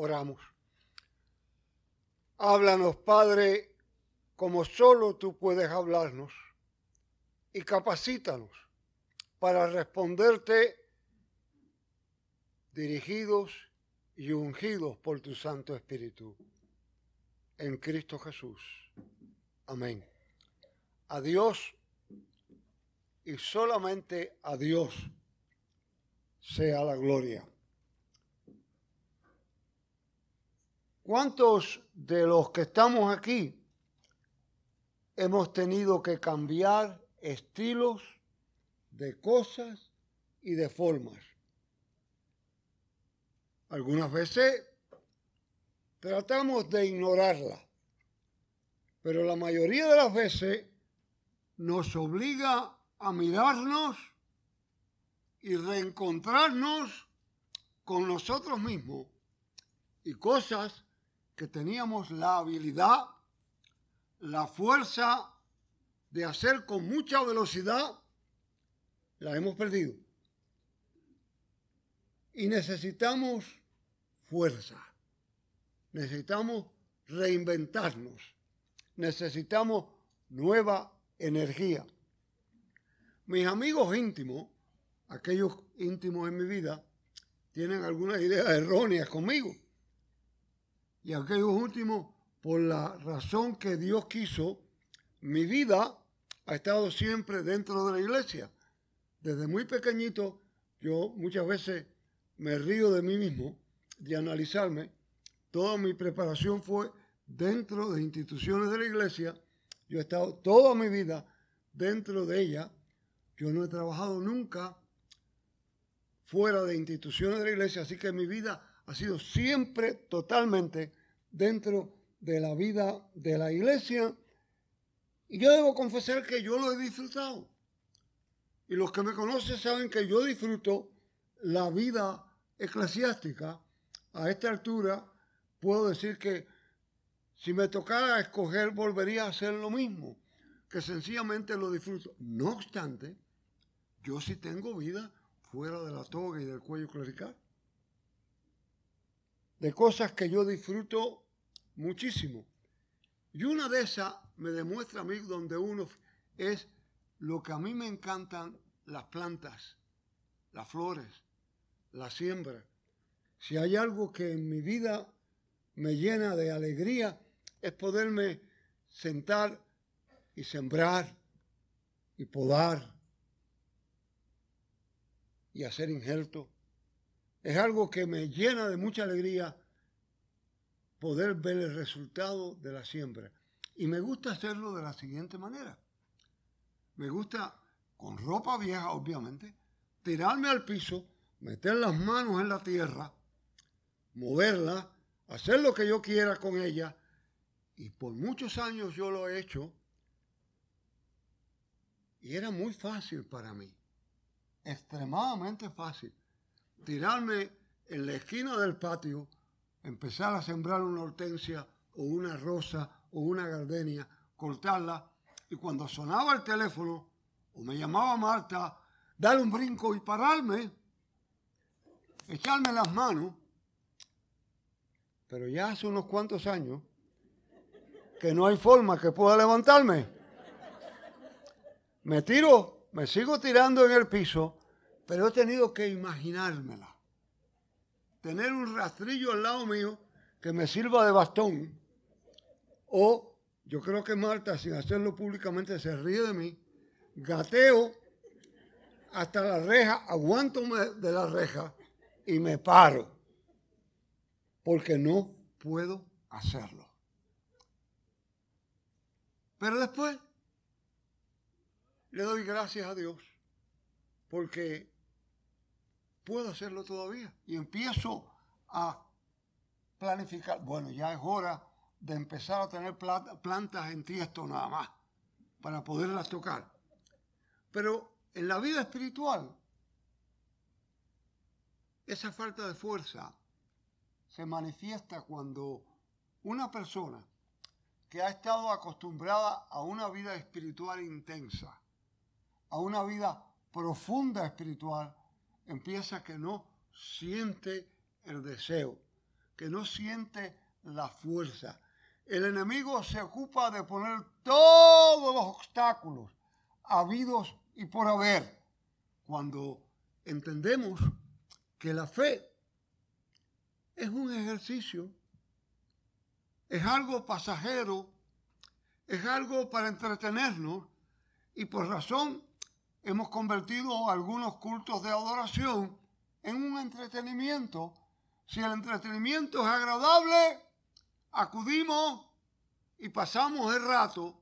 Oramos. Háblanos, Padre, como solo tú puedes hablarnos, y capacítanos para responderte dirigidos y ungidos por tu Santo Espíritu. En Cristo Jesús. Amén. A Dios y solamente a Dios sea la gloria. ¿Cuántos de los que estamos aquí hemos tenido que cambiar estilos de cosas y de formas? Algunas veces tratamos de ignorarla, pero la mayoría de las veces nos obliga a mirarnos y reencontrarnos con nosotros mismos y cosas que teníamos la habilidad, la fuerza de hacer con mucha velocidad, la hemos perdido. Y necesitamos fuerza, necesitamos reinventarnos, necesitamos nueva energía. Mis amigos íntimos, aquellos íntimos en mi vida, tienen algunas ideas erróneas conmigo y aquellos últimos, por la razón que Dios quiso, mi vida ha estado siempre dentro de la iglesia. Desde muy pequeñito, yo muchas veces me río de mí mismo, de analizarme. Toda mi preparación fue dentro de instituciones de la iglesia. Yo he estado toda mi vida dentro de ella. Yo no he trabajado nunca fuera de instituciones de la iglesia, así que mi vida ha sido siempre totalmente dentro de la vida de la iglesia. Y yo debo confesar que yo lo he disfrutado. Y los que me conocen saben que yo disfruto la vida eclesiástica. A esta altura puedo decir que si me tocara escoger volvería a hacer lo mismo, que sencillamente lo disfruto. No obstante, yo sí tengo vida fuera de la toga y del cuello clerical de cosas que yo disfruto muchísimo. Y una de esas me demuestra a mí donde uno es lo que a mí me encantan las plantas, las flores, la siembra. Si hay algo que en mi vida me llena de alegría, es poderme sentar y sembrar y podar y hacer injerto es algo que me llena de mucha alegría poder ver el resultado de la siembra. Y me gusta hacerlo de la siguiente manera. Me gusta, con ropa vieja obviamente, tirarme al piso, meter las manos en la tierra, moverla, hacer lo que yo quiera con ella. Y por muchos años yo lo he hecho. Y era muy fácil para mí. Extremadamente fácil tirarme en la esquina del patio, empezar a sembrar una hortensia o una rosa o una gardenia, cortarla, y cuando sonaba el teléfono o me llamaba Marta, dar un brinco y pararme, echarme las manos, pero ya hace unos cuantos años que no hay forma que pueda levantarme. Me tiro, me sigo tirando en el piso pero he tenido que imaginármela. Tener un rastrillo al lado mío que me sirva de bastón. O yo creo que Marta, sin hacerlo públicamente, se ríe de mí. Gateo hasta la reja, aguanto de la reja y me paro. Porque no puedo hacerlo. Pero después le doy gracias a Dios porque puedo hacerlo todavía. Y empiezo a planificar. Bueno, ya es hora de empezar a tener plantas en tiesto nada más, para poderlas tocar. Pero en la vida espiritual, esa falta de fuerza se manifiesta cuando una persona que ha estado acostumbrada a una vida espiritual intensa, a una vida profunda espiritual, empieza que no siente el deseo, que no siente la fuerza. El enemigo se ocupa de poner todos los obstáculos habidos y por haber. Cuando entendemos que la fe es un ejercicio, es algo pasajero, es algo para entretenernos y por razón hemos convertido algunos cultos de adoración en un entretenimiento. Si el entretenimiento es agradable, acudimos y pasamos el rato,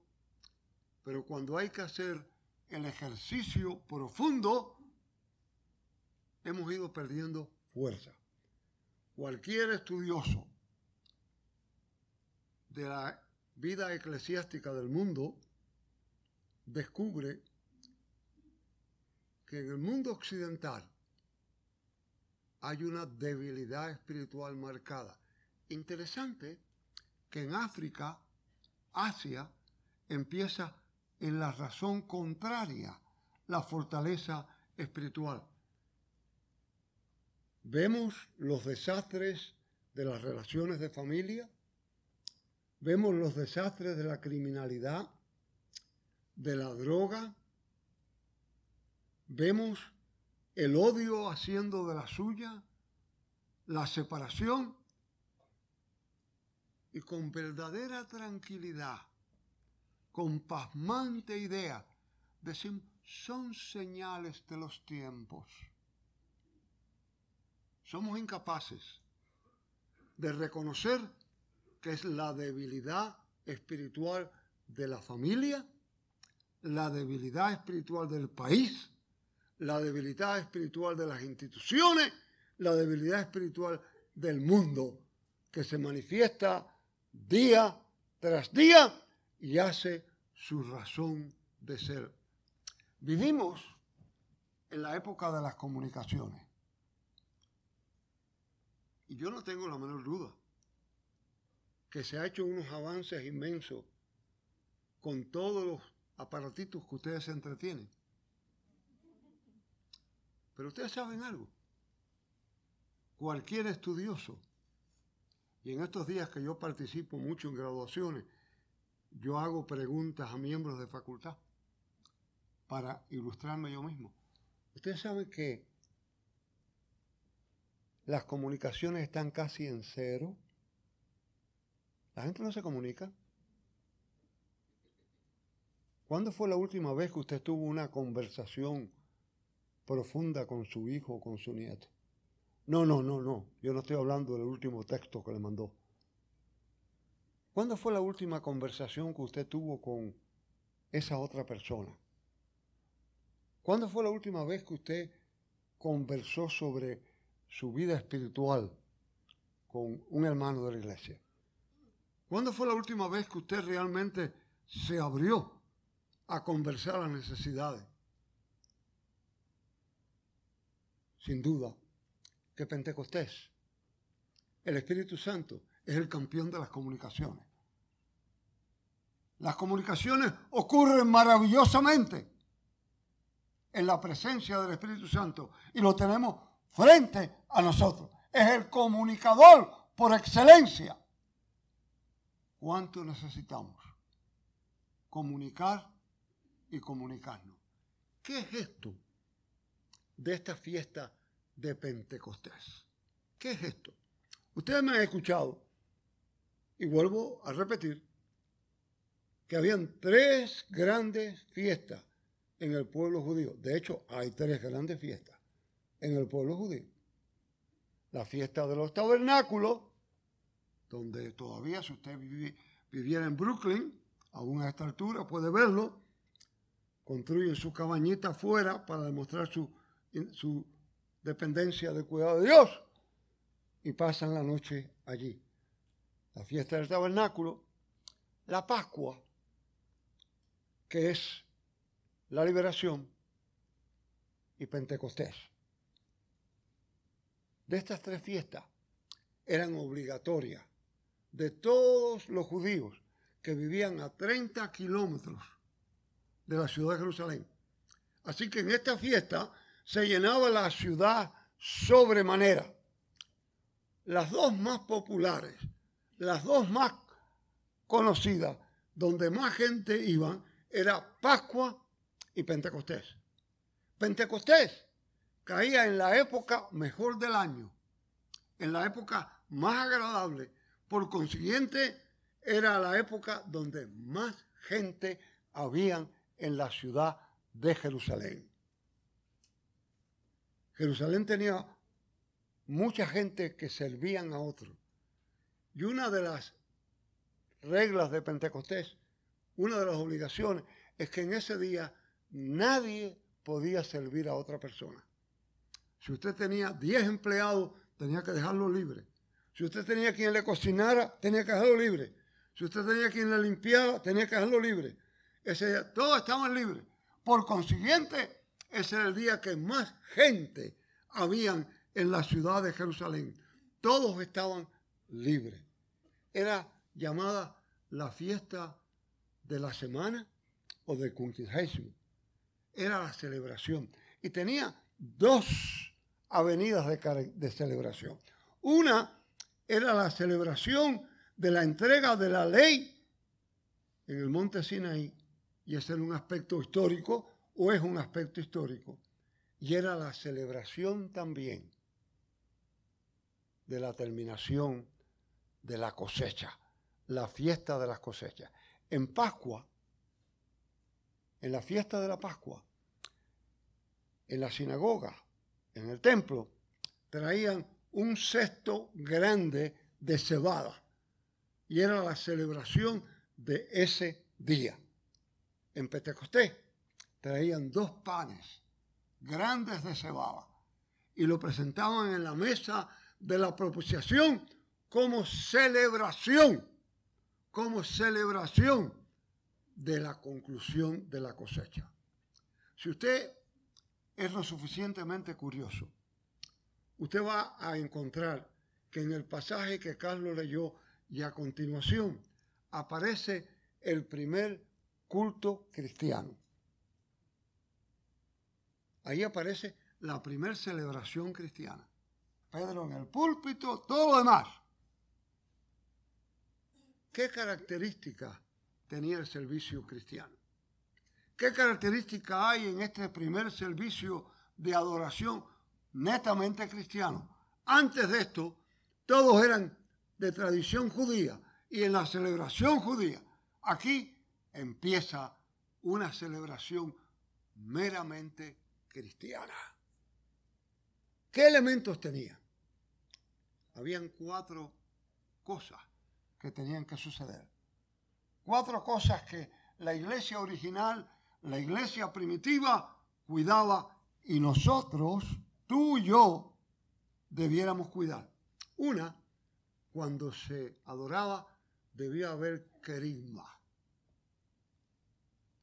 pero cuando hay que hacer el ejercicio profundo, hemos ido perdiendo fuerza. Cualquier estudioso de la vida eclesiástica del mundo descubre que en el mundo occidental hay una debilidad espiritual marcada. Interesante que en África, Asia, empieza en la razón contraria, la fortaleza espiritual. Vemos los desastres de las relaciones de familia, vemos los desastres de la criminalidad, de la droga, vemos el odio haciendo de la suya, la separación, y con verdadera tranquilidad, con pasmante idea, decimos, son señales de los tiempos. Somos incapaces de reconocer que es la debilidad espiritual de la familia, la debilidad espiritual del país, la debilidad espiritual de las instituciones, la debilidad espiritual del mundo, que se manifiesta día tras día y hace su razón de ser. Vivimos en la época de las comunicaciones. Y yo no tengo la menor duda que se ha hecho unos avances inmensos con todos los aparatitos que ustedes se entretienen. Pero ustedes saben algo. Cualquier estudioso, y en estos días que yo participo mucho en graduaciones, yo hago preguntas a miembros de facultad para ilustrarme yo mismo. Ustedes saben que las comunicaciones están casi en cero. La gente no se comunica. ¿Cuándo fue la última vez que usted tuvo una conversación profunda con su hijo o con su nieto? No, no, no, no. Yo no estoy hablando del último texto que le mandó. ¿Cuándo fue la última conversación que usted tuvo con esa otra persona? ¿Cuándo fue la última vez que usted conversó sobre su vida espiritual con un hermano de la iglesia? ¿Cuándo fue la última vez que usted realmente se abrió a conversar las necesidades? Sin duda que Pentecostés, el Espíritu Santo, es el campeón de las comunicaciones. Las comunicaciones ocurren maravillosamente en la presencia del Espíritu Santo y lo tenemos frente a nosotros. Es el comunicador por excelencia. ¿Cuánto necesitamos? Comunicar y comunicarnos. ¿Qué es esto de esta fiesta de Pentecostés? ¿Qué es esto? Ustedes me han escuchado y vuelvo a repetir que habían tres grandes fiestas en el pueblo judío. De hecho, hay tres grandes fiestas en el pueblo judío. La fiesta de los tabernáculos, donde todavía si usted viviera en Brooklyn, aún a esta altura puede verlo, construyen su cabañita afuera para demostrar su, su dependencia del cuidado de Dios y pasan la noche allí. La fiesta del tabernáculo, la Pascua, que es la liberación y Pentecostés. De estas tres fiestas eran obligatorias de todos los judíos que vivían a 30 kilómetros de la ciudad de Jerusalén. Así que en esta fiesta se llenaba la ciudad sobremanera. las dos más populares, las dos más conocidas, donde más gente iba, era Pascua y Pentecostés. Pentecostés caía en la época mejor del año, en la época más agradable. Por consiguiente, era la época donde más gente había en la ciudad de Jerusalén. Jerusalén tenía mucha gente que servían a otros. Y una de las reglas de Pentecostés, una de las obligaciones, es que en ese día nadie podía servir a otra persona. Si usted tenía 10 empleados, tenía que dejarlo libre. Si usted tenía quien le cocinara, tenía que dejarlo libre. Si usted tenía quien le limpiara, tenía que dejarlo libre. Ese día, todos estaban libres. Por consiguiente, ese era el día que más gente habían en la ciudad de Jerusalén. Todos estaban libres. Era llamada la fiesta de la semana o del quinquagésimo. Era la celebración. Y tenía dos avenidas de, de celebración. Una era la celebración de la entrega de la ley en el monte Sinaí, y ese era un aspecto histórico, o es un aspecto histórico, y era la celebración también de la terminación de la cosecha, la fiesta de las cosechas. En Pascua, en la fiesta de la Pascua, en la sinagoga, en el templo, traían un cesto grande de cebada y era la celebración de ese día. En Pentecostés traían dos panes grandes de cebada y lo presentaban en la mesa de la propiciación como celebración, como celebración de la conclusión de la cosecha. Si usted es lo suficientemente curioso, usted va a encontrar que en el pasaje que Carlos leyó y a continuación aparece el primer culto cristiano. Ahí aparece la primera celebración cristiana. Pedro en el púlpito, todo lo demás. ¿Qué características tenía el servicio cristiano? ¿Qué características hay en este primer servicio de adoración netamente cristiano? Antes de esto, todos eran de tradición judía y en la celebración judía. Aquí empieza una celebración meramente cristiana. ¿Qué elementos tenía? Habían cuatro cosas que tenían que suceder. Cuatro cosas que la iglesia original, la iglesia primitiva, cuidaba y nosotros, tú y yo, debiéramos cuidar. Una, cuando se adoraba, debía haber querigma.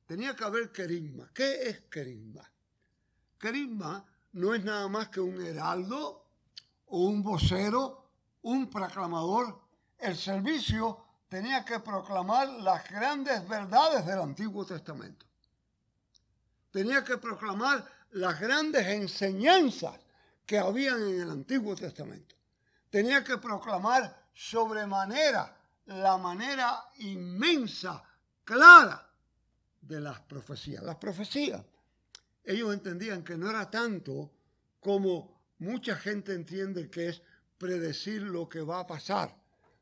Tenía que haber querigma. ¿Qué es querigma? Querigma no es nada más que un heraldo o un vocero, un proclamador. El servicio tenía que proclamar las grandes verdades del Antiguo Testamento. Tenía que proclamar las grandes enseñanzas que habían en el Antiguo Testamento. Tenía que proclamar sobremanera la manera inmensa, clara de las profecías. Las profecías, ellos entendían que no era tanto como mucha gente entiende que es predecir lo que va a pasar,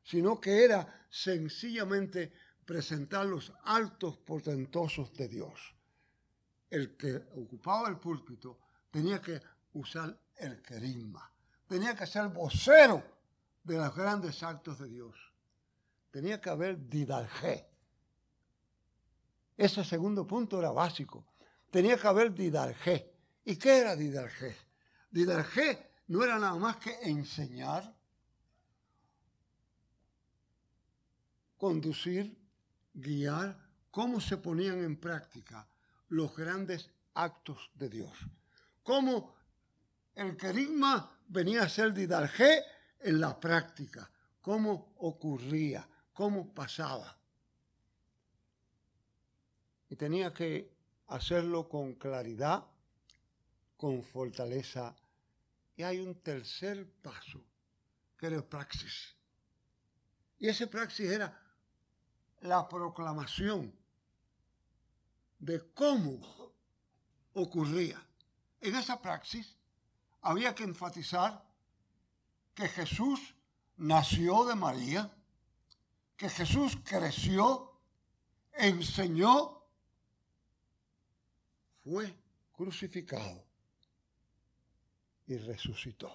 sino que era sencillamente presentar los altos portentosos de Dios. El que ocupaba el púlpito tenía que usar el querigma, tenía que ser vocero de los grandes actos de Dios. Tenía que haber didalgé. Ese segundo punto era básico. Tenía que haber didalgé. ¿Y qué era didalgé? Didalgé no era nada más que enseñar, conducir, guiar, cómo se ponían en práctica los grandes actos de Dios. Cómo el querigma venía a ser didalgé en la práctica, cómo ocurría, cómo pasaba. Y tenía que hacerlo con claridad, con fortaleza. Y hay un tercer paso que era el praxis. Y ese praxis era la proclamación de cómo ocurría. En esa praxis había que enfatizar que Jesús nació de María, que Jesús creció, enseñó, fue crucificado y resucitó.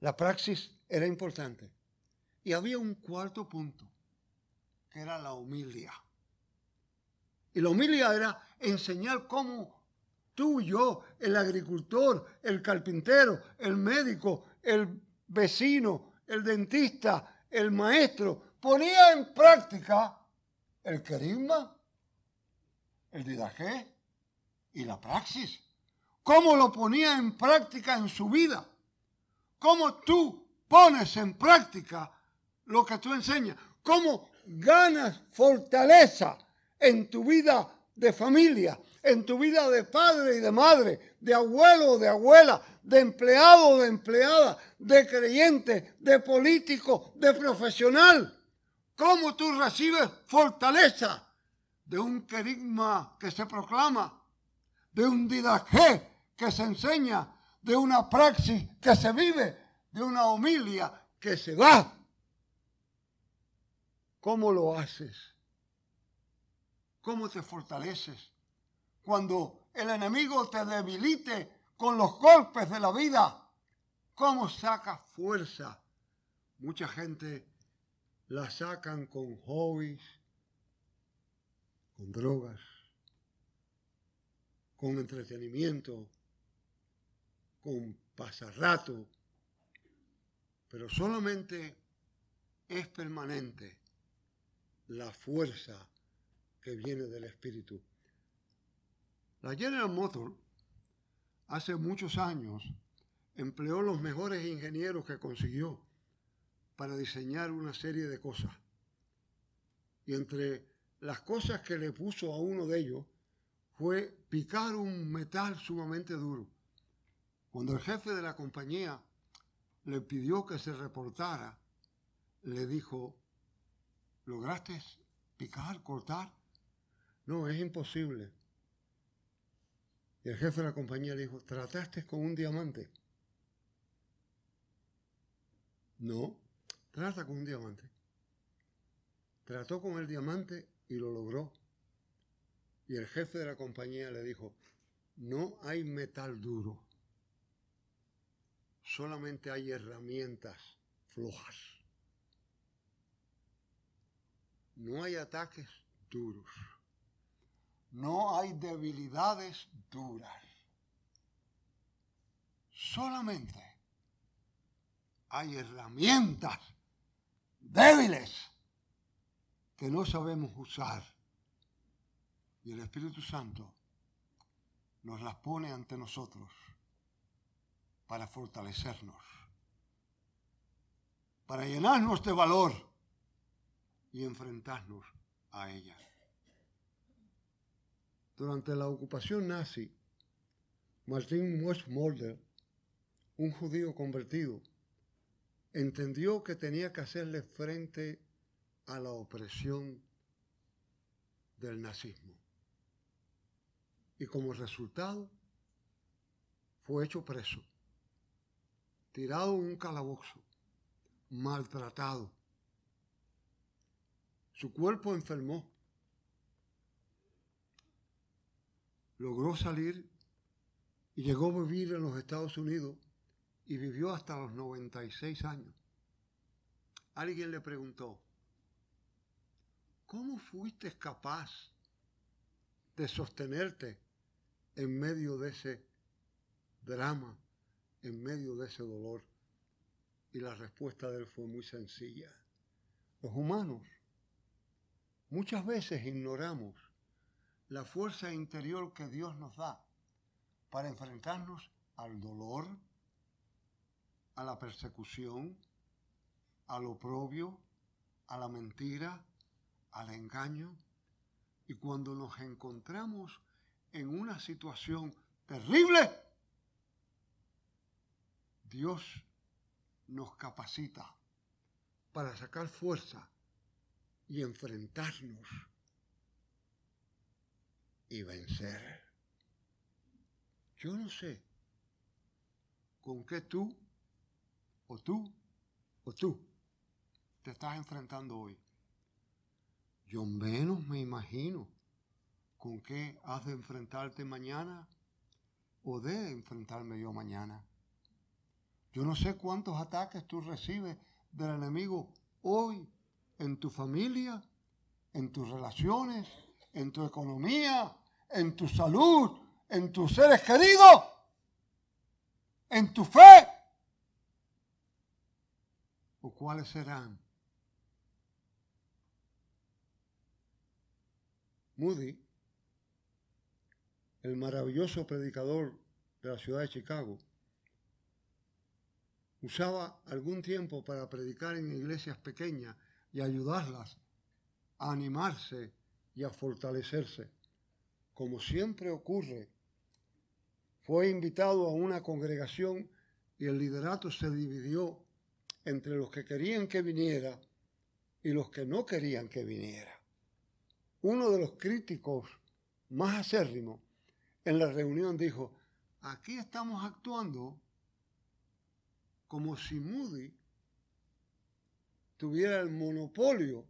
La praxis era importante. Y había un cuarto punto, que era la humildad. Y la humildad era enseñar cómo tú yo, el agricultor, el carpintero, el médico, el vecino, el dentista, el maestro, ponía en práctica el carisma, el didaje y la praxis. ¿Cómo lo ponía en práctica en su vida? ¿Cómo tú pones en práctica lo que tú enseñas? ¿Cómo ganas fortaleza en tu vida de familia, en tu vida de padre y de madre, de abuelo o de abuela, de empleado o de empleada, de creyente, de político, de profesional? ¿Cómo tú recibes fortaleza de un querigma que se proclama, de un didaje que se enseña, de una praxis que se vive, de una homilia que se va? ¿Cómo lo haces? ¿Cómo te fortaleces? Cuando el enemigo te debilite con los golpes de la vida, ¿cómo sacas fuerza? Mucha gente la sacan con hobbies, con drogas, con entretenimiento, con pasarrato, pero solamente es permanente la fuerza que viene del Espíritu. La General Motors hace muchos años empleó los mejores ingenieros que consiguió para diseñar una serie de cosas. Y entre las cosas que le puso a uno de ellos fue picar un metal sumamente duro. Cuando el jefe de la compañía le pidió que se reportara, le dijo, ¿lograste picar, cortar? No, es imposible. Y el jefe de la compañía le dijo, ¿trataste con un diamante? No, trata con un diamante. Trató con el diamante y lo logró. Y el jefe de la compañía le dijo, no hay metal duro, solamente hay herramientas flojas. No hay ataques duros. No hay debilidades duras. Solamente hay herramientas débiles que no sabemos usar. Y el Espíritu Santo nos las pone ante nosotros para fortalecernos, para llenarnos de valor y enfrentarnos a ellas. Durante la ocupación nazi, Martin Westmolder, un judío convertido, entendió que tenía que hacerle frente a la opresión del nazismo. Y como resultado, fue hecho preso tirado en un calabozo, maltratado. Su cuerpo enfermó. Logró salir y llegó a vivir en los Estados Unidos y vivió hasta los 96 años. Alguien le preguntó, ¿cómo fuiste capaz de sostenerte en medio de ese drama en medio de ese dolor? Y la respuesta de él fue muy sencilla. Los humanos muchas veces ignoramos la fuerza interior que Dios nos da para enfrentarnos al dolor, a la persecución, al oprobio, a la mentira, al engaño. Y cuando nos encontramos en una situación terrible, Dios nos capacita para sacar fuerza y enfrentarnos y vencer. Yo no sé con qué tú o tú o tú te estás enfrentando hoy. Yo menos me imagino con qué has de enfrentarte mañana o de enfrentarme yo mañana. Yo no sé cuántos ataques tú recibes del enemigo hoy en tu familia, en tus relaciones, en tu economía, en tu salud, en tus seres queridos, en tu fe. ¿O cuáles serán? Moody, el maravilloso predicador de la ciudad de Chicago, usaba algún tiempo para predicar en iglesias pequeñas y ayudarlas a animarse y a fortalecerse. Como siempre ocurre, fue invitado a una congregación y el liderato se dividió entre los que querían que viniera y los que no querían que viniera. Uno de los críticos más acérrimos en la reunión dijo, aquí estamos actuando como si Moody tuviera el monopolio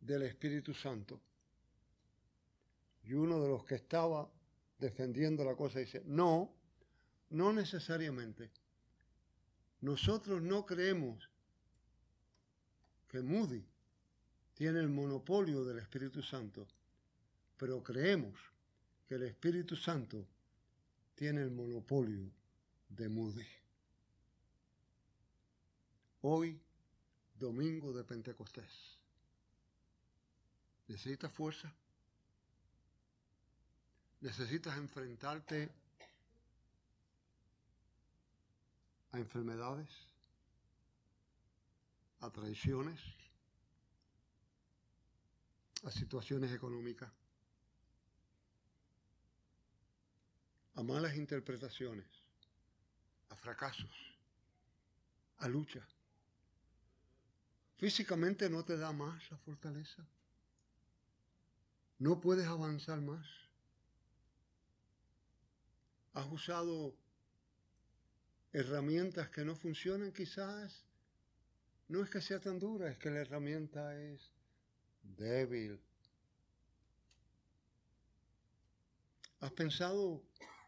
del Espíritu Santo. Y uno de los que estaba defendiendo la cosa dice, no, no necesariamente. Nosotros no creemos que Moody tiene el monopolio del Espíritu Santo, pero creemos que el Espíritu Santo tiene el monopolio de Moody. Hoy, domingo de Pentecostés. ¿Necesitas fuerza? ¿Necesitas enfrentarte a enfermedades? ¿A traiciones? ¿A situaciones económicas? ¿A malas interpretaciones? ¿A fracasos? ¿A lucha? Físicamente no te da más la fortaleza. No puedes avanzar más. Has usado herramientas que no funcionan quizás. No es que sea tan dura, es que la herramienta es débil. Has pensado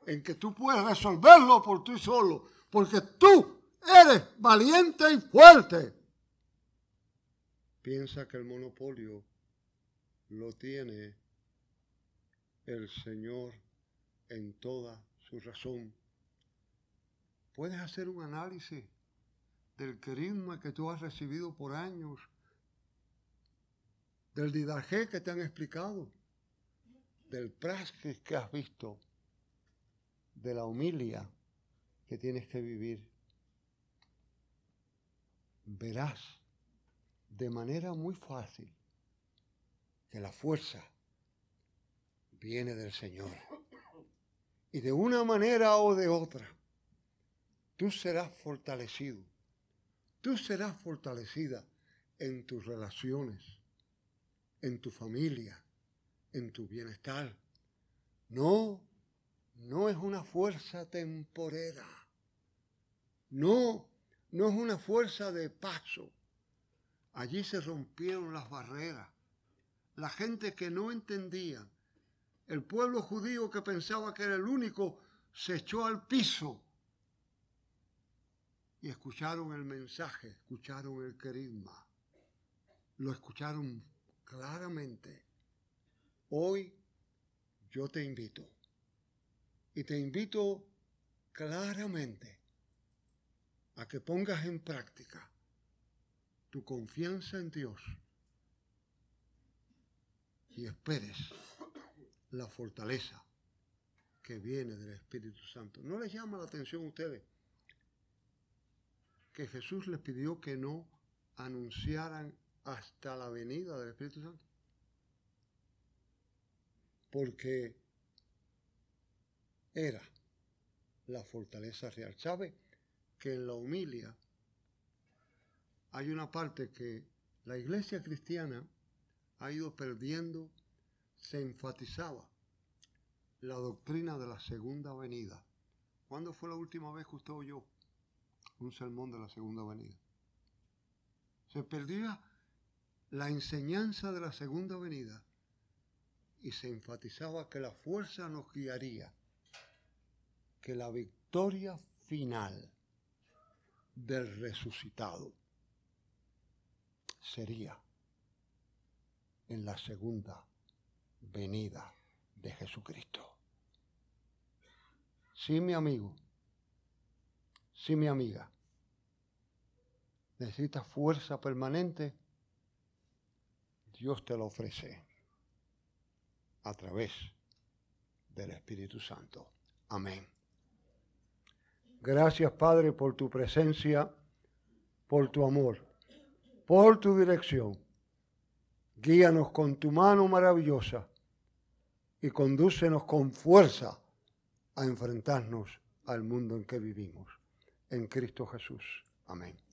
en que tú puedes resolverlo por ti solo, porque tú eres valiente y fuerte piensa que el monopolio lo tiene el Señor en toda su razón. Puedes hacer un análisis del carisma que tú has recibido por años, del didaje que te han explicado, del praxis que has visto, de la humilia que tienes que vivir. Verás de manera muy fácil que la fuerza viene del Señor. Y de una manera o de otra, tú serás fortalecido. Tú serás fortalecida en tus relaciones, en tu familia, en tu bienestar. No, no es una fuerza temporera. No, no es una fuerza de paso Allí se rompieron las barreras. La gente que no entendía, el pueblo judío que pensaba que era el único, se echó al piso y escucharon el mensaje, escucharon el querisma, lo escucharon claramente. Hoy yo te invito y te invito claramente a que pongas en práctica tu confianza en Dios y esperes la fortaleza que viene del Espíritu Santo. ¿No les llama la atención a ustedes que Jesús les pidió que no anunciaran hasta la venida del Espíritu Santo? Porque era la fortaleza real. ¿Sabe que en la humilia hay una parte que la iglesia cristiana ha ido perdiendo, se enfatizaba la doctrina de la segunda venida. ¿Cuándo fue la última vez que usted oyó un sermón de la segunda venida? Se perdía la enseñanza de la segunda venida y se enfatizaba que la fuerza nos guiaría, que la victoria final del resucitado sería en la segunda venida de Jesucristo. Sí, mi amigo, sí, mi amiga, necesitas fuerza permanente, Dios te lo ofrece a través del Espíritu Santo. Amén. Gracias, Padre, por tu presencia, por tu amor, por tu dirección. Guíanos con tu mano maravillosa y condúcenos con fuerza a enfrentarnos al mundo en que vivimos. En Cristo Jesús. Amén.